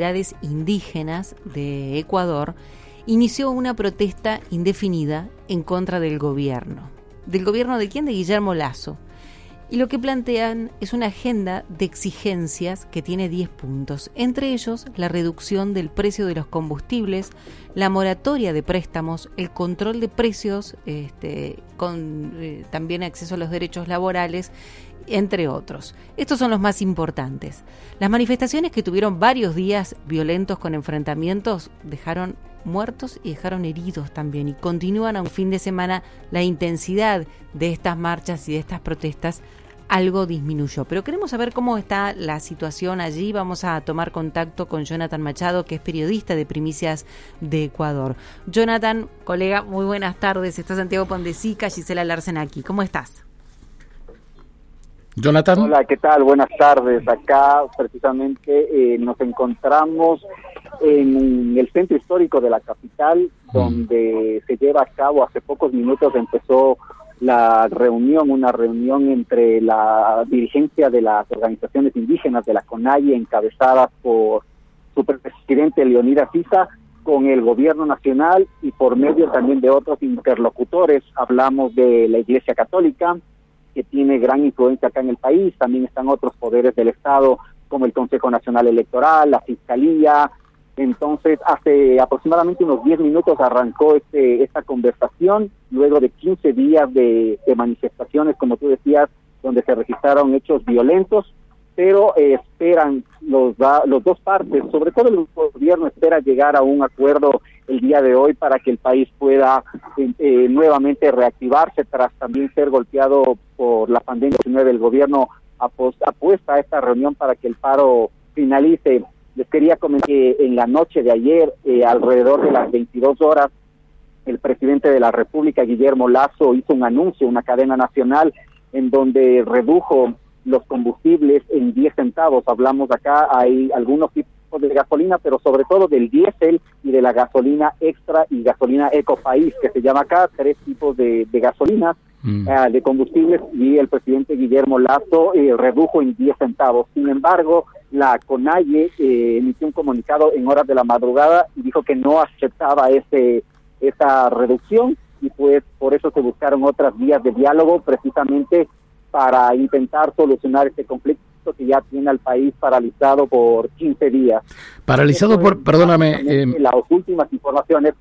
comunidades indígenas de Ecuador inició una protesta indefinida en contra del gobierno. ¿Del gobierno de quién? De Guillermo Lazo. Y lo que plantean es una agenda de exigencias que tiene 10 puntos, entre ellos la reducción del precio de los combustibles, la moratoria de préstamos, el control de precios, este, con eh, también acceso a los derechos laborales entre otros. Estos son los más importantes. Las manifestaciones que tuvieron varios días violentos con enfrentamientos dejaron muertos y dejaron heridos también y continúan a un fin de semana la intensidad de estas marchas y de estas protestas algo disminuyó. Pero queremos saber cómo está la situación allí. Vamos a tomar contacto con Jonathan Machado, que es periodista de Primicias de Ecuador. Jonathan, colega, muy buenas tardes. Está Santiago Pondesica, Gisela Larsen aquí. ¿Cómo estás? Jonathan. Hola, ¿qué tal? Buenas tardes. Acá precisamente eh, nos encontramos en el centro histórico de la capital, mm. donde se lleva a cabo hace pocos minutos empezó la reunión, una reunión entre la dirigencia de las organizaciones indígenas de la CONAIE, encabezadas por su presidente Leonidas Sisa, con el gobierno nacional y por medio también de otros interlocutores. Hablamos de la Iglesia Católica, que tiene gran influencia acá en el país, también están otros poderes del Estado como el Consejo Nacional Electoral, la Fiscalía. Entonces, hace aproximadamente unos 10 minutos arrancó este, esta conversación, luego de 15 días de, manifestaciones, como tú decías, donde se registraron hechos violentos, pero eh, esperan los, dos partes, sobre todo el gobierno espera llegar a un acuerdo el día de hoy para que el país pueda eh, eh, nuevamente reactivarse tras también ser golpeado por la pandemia 19. El gobierno apuesta a esta reunión para que el paro finalice. Les quería comentar que en la noche de ayer, eh, alrededor de las 22 horas, el presidente de la República, Guillermo Lazo, hizo un anuncio, una cadena nacional, en donde redujo los combustibles en 10 centavos. Hablamos acá, hay algunos tipos de gasolina, pero sobre todo del diésel y de la gasolina extra y gasolina eco país, que se llama acá, tres tipos de, de gasolinas, mm. ah, de combustibles, y el presidente Guillermo Lazo eh, redujo en 10 centavos. Sin embargo, la CONAIE eh, emitió un comunicado en horas de la madrugada y dijo que no aceptaba ese esa reducción y pues por eso se buscaron otras vías de diálogo precisamente para intentar solucionar este conflicto que ya tiene al país paralizado por 15 días. Paralizado por, perdóname. Eh, las últimas informaciones.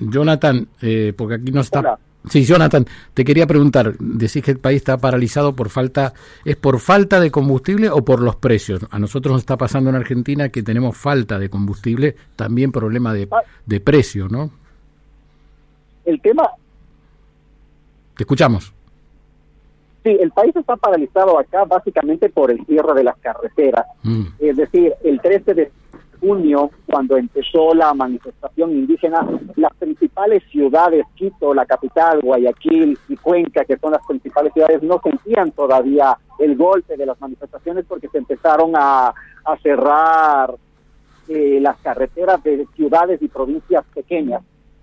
Jonathan, eh, porque aquí no está. Sí, Jonathan, te quería preguntar, decís que el país está paralizado por falta, ¿es por falta de combustible o por los precios? A nosotros nos está pasando en Argentina que tenemos falta de combustible, también problema de, ah. de precio, ¿no? El tema... Te escuchamos. Sí, el país está paralizado acá básicamente por el cierre de las carreteras. Mm. Es decir, el 13 de junio, cuando empezó la manifestación indígena, las principales ciudades, Quito, la capital, Guayaquil y Cuenca, que son las principales ciudades, no sentían todavía el golpe de las manifestaciones porque se empezaron a, cerrar eh, las carreteras de ciudades y provincias pequeñas.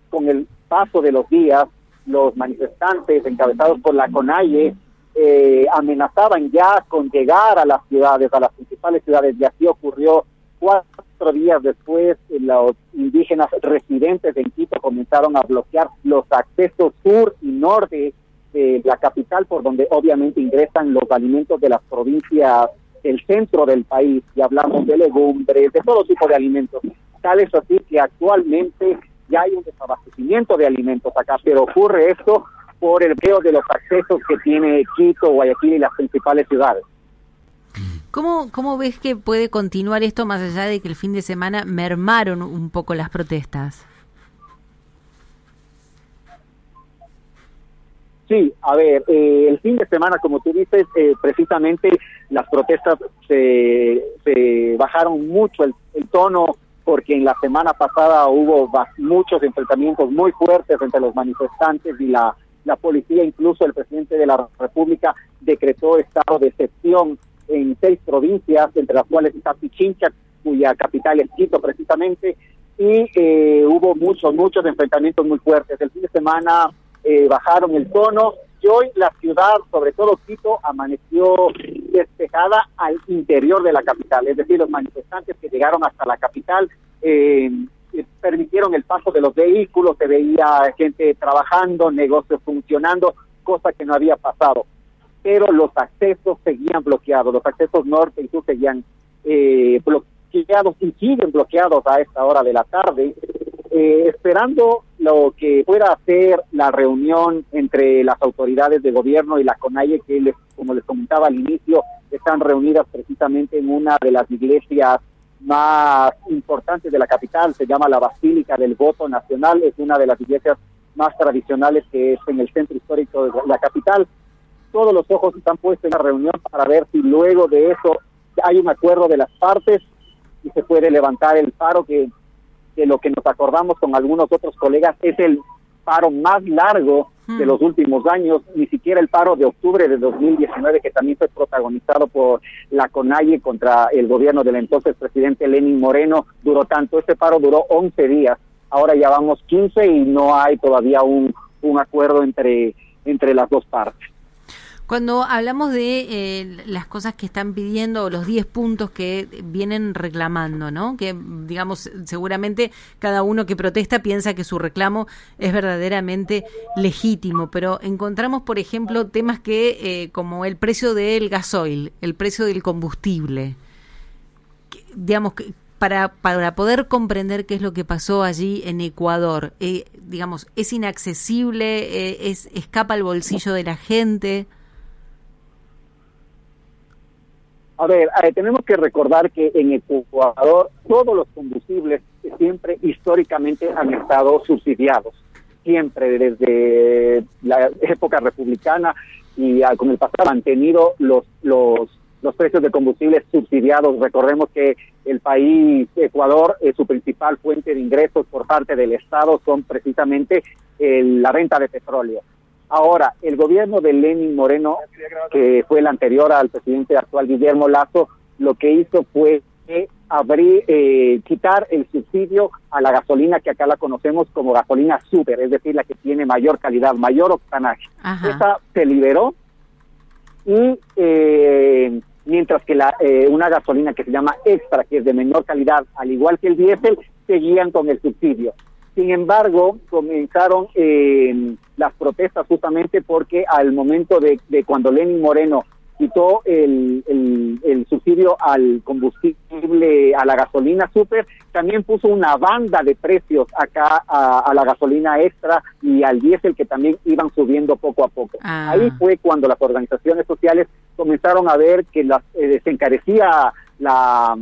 Con el paso de los días, los manifestantes encabezados por la CONAIE eh, amenazaban ya con llegar a las ciudades, a las principales ciudades, y así ocurrió cuatro días después, los indígenas residentes en Quito comenzaron a bloquear los accesos sur y norte de la capital, por donde obviamente ingresan los alimentos de las provincias del centro del país, y hablamos de legumbres, de todo tipo de alimentos. Tal es así que actualmente ya hay un desabastecimiento de alimentos acá, pero ocurre esto por el veo de los accesos que tiene Quito, Guayaquil y las principales ciudades. ¿Cómo, ¿Cómo ves que puede continuar esto más allá de que el fin de semana mermaron un poco las protestas? Sí, a ver, eh, el fin de semana, como tú dices, eh, precisamente las protestas se, se bajaron mucho el, el, tono porque en la semana pasada hubo muchos enfrentamientos muy fuertes entre los manifestantes y la la policía, incluso el presidente de la República, decretó estado de excepción en seis provincias, entre las cuales está Pichincha, cuya capital es Quito precisamente, y eh, hubo muchos, muchos enfrentamientos muy fuertes. El fin de semana eh, bajaron el tono, y hoy la ciudad, sobre todo Quito, amaneció despejada al interior de la capital, es decir, los manifestantes que llegaron hasta la capital eh, permitieron el paso de los vehículos, se veía gente trabajando, negocios funcionando, cosa que no había pasado. Pero los accesos seguían bloqueados, los accesos norte y sur seguían eh, bloqueados y siguen bloqueados a esta hora de la tarde, eh, esperando lo que pueda hacer la reunión entre las autoridades de gobierno y la CONAIE, que como les comentaba al inicio, están reunidas precisamente en una de las iglesias más importantes de la capital, se llama la Basílica del Voto Nacional, es una de las iglesias más tradicionales que es en el centro histórico de la capital. Todos los ojos están puestos en la reunión para ver si luego de eso hay un acuerdo de las partes y se puede levantar el paro que, que lo que nos acordamos con algunos otros colegas es el paro más largo de hmm. los últimos años, ni siquiera el paro de octubre de 2019, que también fue protagonizado por la CONAIE contra el gobierno del entonces presidente Lenin Moreno, duró tanto. Este paro duró 11 días, ahora ya vamos 15 y no hay todavía un, un acuerdo entre, entre las dos partes. Cuando hablamos de eh, las cosas que están pidiendo, los 10 puntos que vienen reclamando, ¿no? Que, digamos, seguramente cada uno que protesta piensa que su reclamo es verdaderamente legítimo, pero encontramos, por ejemplo, temas que, eh, como el precio del gasoil, el precio del combustible, digamos, que, para, para poder comprender qué es lo que pasó allí en Ecuador, eh, digamos, es inaccesible, es escapa al bolsillo de la gente. A ver, eh, tenemos que recordar que en Ecuador todos los combustibles siempre históricamente han estado subsidiados, siempre desde la época republicana y con el pasado han tenido los, los, los precios de combustibles subsidiados. Recordemos que el país Ecuador, es su principal fuente de ingresos por parte del Estado son precisamente la venta de petróleo. Ahora, el gobierno de Lenin Moreno, que fue el anterior al presidente actual Guillermo Lazo, lo que hizo fue abrir, eh, quitar el subsidio a la gasolina que acá la conocemos como gasolina super, es decir, la que tiene mayor calidad, mayor octanaje. Esa se liberó y eh, mientras que la, eh, una gasolina que se llama extra, que es de menor calidad, al igual que el diésel, seguían con el subsidio. Sin embargo, comenzaron eh, las protestas justamente porque al momento de, cuando Lenin Moreno quitó el, subsidio al combustible, a la gasolina super, también puso una banda de precios acá a, la gasolina extra y al diésel que también iban subiendo poco a poco. Ah. Ahí fue cuando las organizaciones sociales comenzaron a ver que las, eh, se encarecía la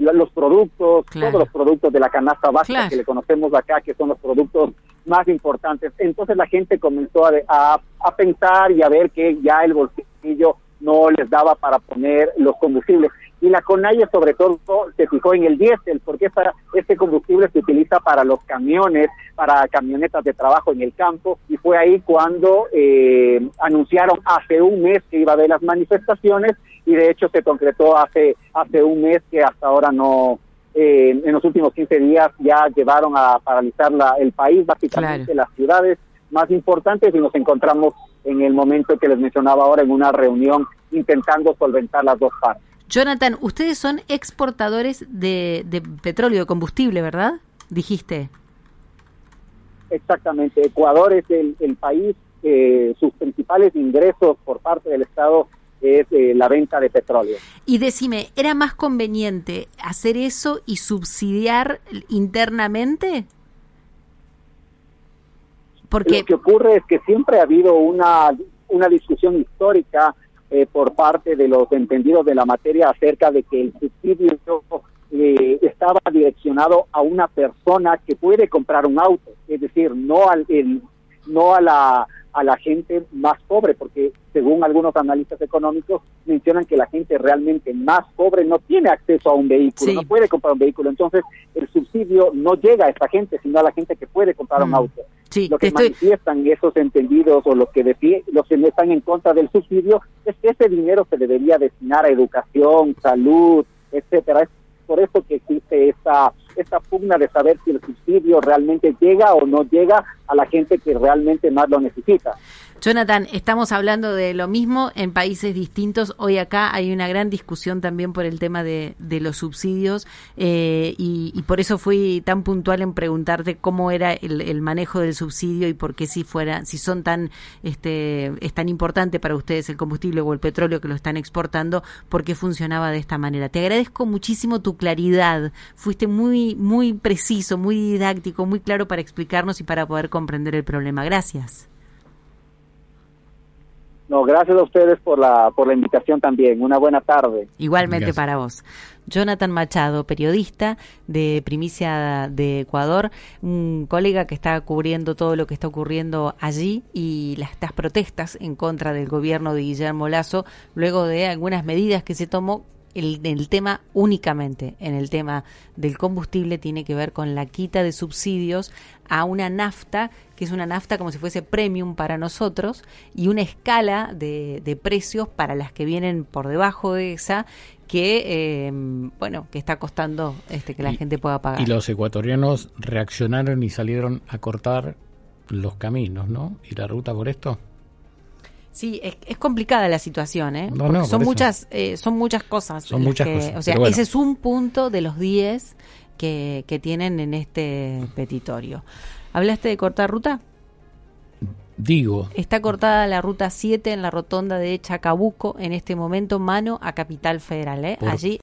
los productos, todos los productos de la canasta básica que le conocemos acá, que son los productos más importantes. Entonces la gente comenzó a, a, pensar y a ver que ya el bolsillo no les daba para poner los combustibles. Y la CONAIE sobre todo se fijó en el diésel, porque esta, este combustible se utiliza para los camiones, para camionetas de trabajo en el campo, y fue ahí cuando eh, anunciaron hace un mes que iba a haber las manifestaciones y de hecho se concretó hace, hace un mes que hasta ahora no, eh, en los últimos 15 días ya llevaron a paralizar la, el país, básicamente las ciudades más importantes y nos encontramos en el momento que les mencionaba ahora en una reunión intentando solventar las dos partes. Jonathan, ustedes son exportadores de, de petróleo, de combustible, ¿verdad? Dijiste. Exactamente. Ecuador es el, el país, eh, sus principales ingresos por parte del Estado es eh, la venta de petróleo. Y decime, ¿era más conveniente hacer eso y subsidiar internamente? Porque... Lo que ocurre es que siempre ha habido una, una discusión histórica eh, por parte de los entendidos de la materia acerca de que el subsidio eh, estaba direccionado a una persona que puede comprar un auto, es decir, no al el, no a la a la gente más pobre, porque según algunos analistas económicos mencionan que la gente realmente más pobre no tiene acceso a un vehículo, no puede comprar un vehículo, entonces el subsidio no llega a esta gente, sino a la gente que puede comprar un mm. auto. lo que manifiestan esos entendidos o los que los que están en contra del subsidio es que ese dinero se debería destinar a educación, salud, etcétera. Es por eso que existe esta esta pugna de saber si el subsidio realmente llega o no llega a la gente que realmente más lo necesita. Jonathan, estamos hablando de lo mismo en países distintos. Hoy acá hay una gran discusión también por el tema de, los subsidios eh, y, por eso fui tan puntual en preguntarte cómo era el, manejo del subsidio y por qué si fuera, si son tan, este, es tan importante para ustedes el combustible o el petróleo que lo están exportando, por qué funcionaba de esta manera. Te agradezco muchísimo tu claridad. Fuiste muy, muy preciso, muy didáctico, muy claro para explicarnos y para poder comprender el problema. Gracias. No, gracias a ustedes por la, por la invitación también. Una buena tarde. Igualmente para vos. Jonathan Machado, periodista de Primicia de Ecuador, un colega que está cubriendo todo lo que está ocurriendo allí y las, estas protestas en contra del gobierno de Guillermo Lazo, luego de algunas medidas que se tomó el, el, tema únicamente en el tema del combustible tiene que ver con la quita de subsidios a una nafta, que es una nafta como si fuese premium para nosotros, y una escala de, de precios para las que vienen por debajo de esa, que eh, bueno, que está costando este que la gente pueda pagar. Y los ecuatorianos reaccionaron y salieron a cortar los caminos, ¿no? ¿Y la ruta por esto? Sí, es, complicada la situación, ¿eh? son muchas, eh, son muchas cosas. Son muchas cosas. O sea, ese es un punto de los 10 que, que tienen en este petitorio. ¿Hablaste de cortar ruta? Digo. Está cortada la ruta 7 en la rotonda de Chacabuco en este momento, mano a Capital Federal. ¿eh? Allí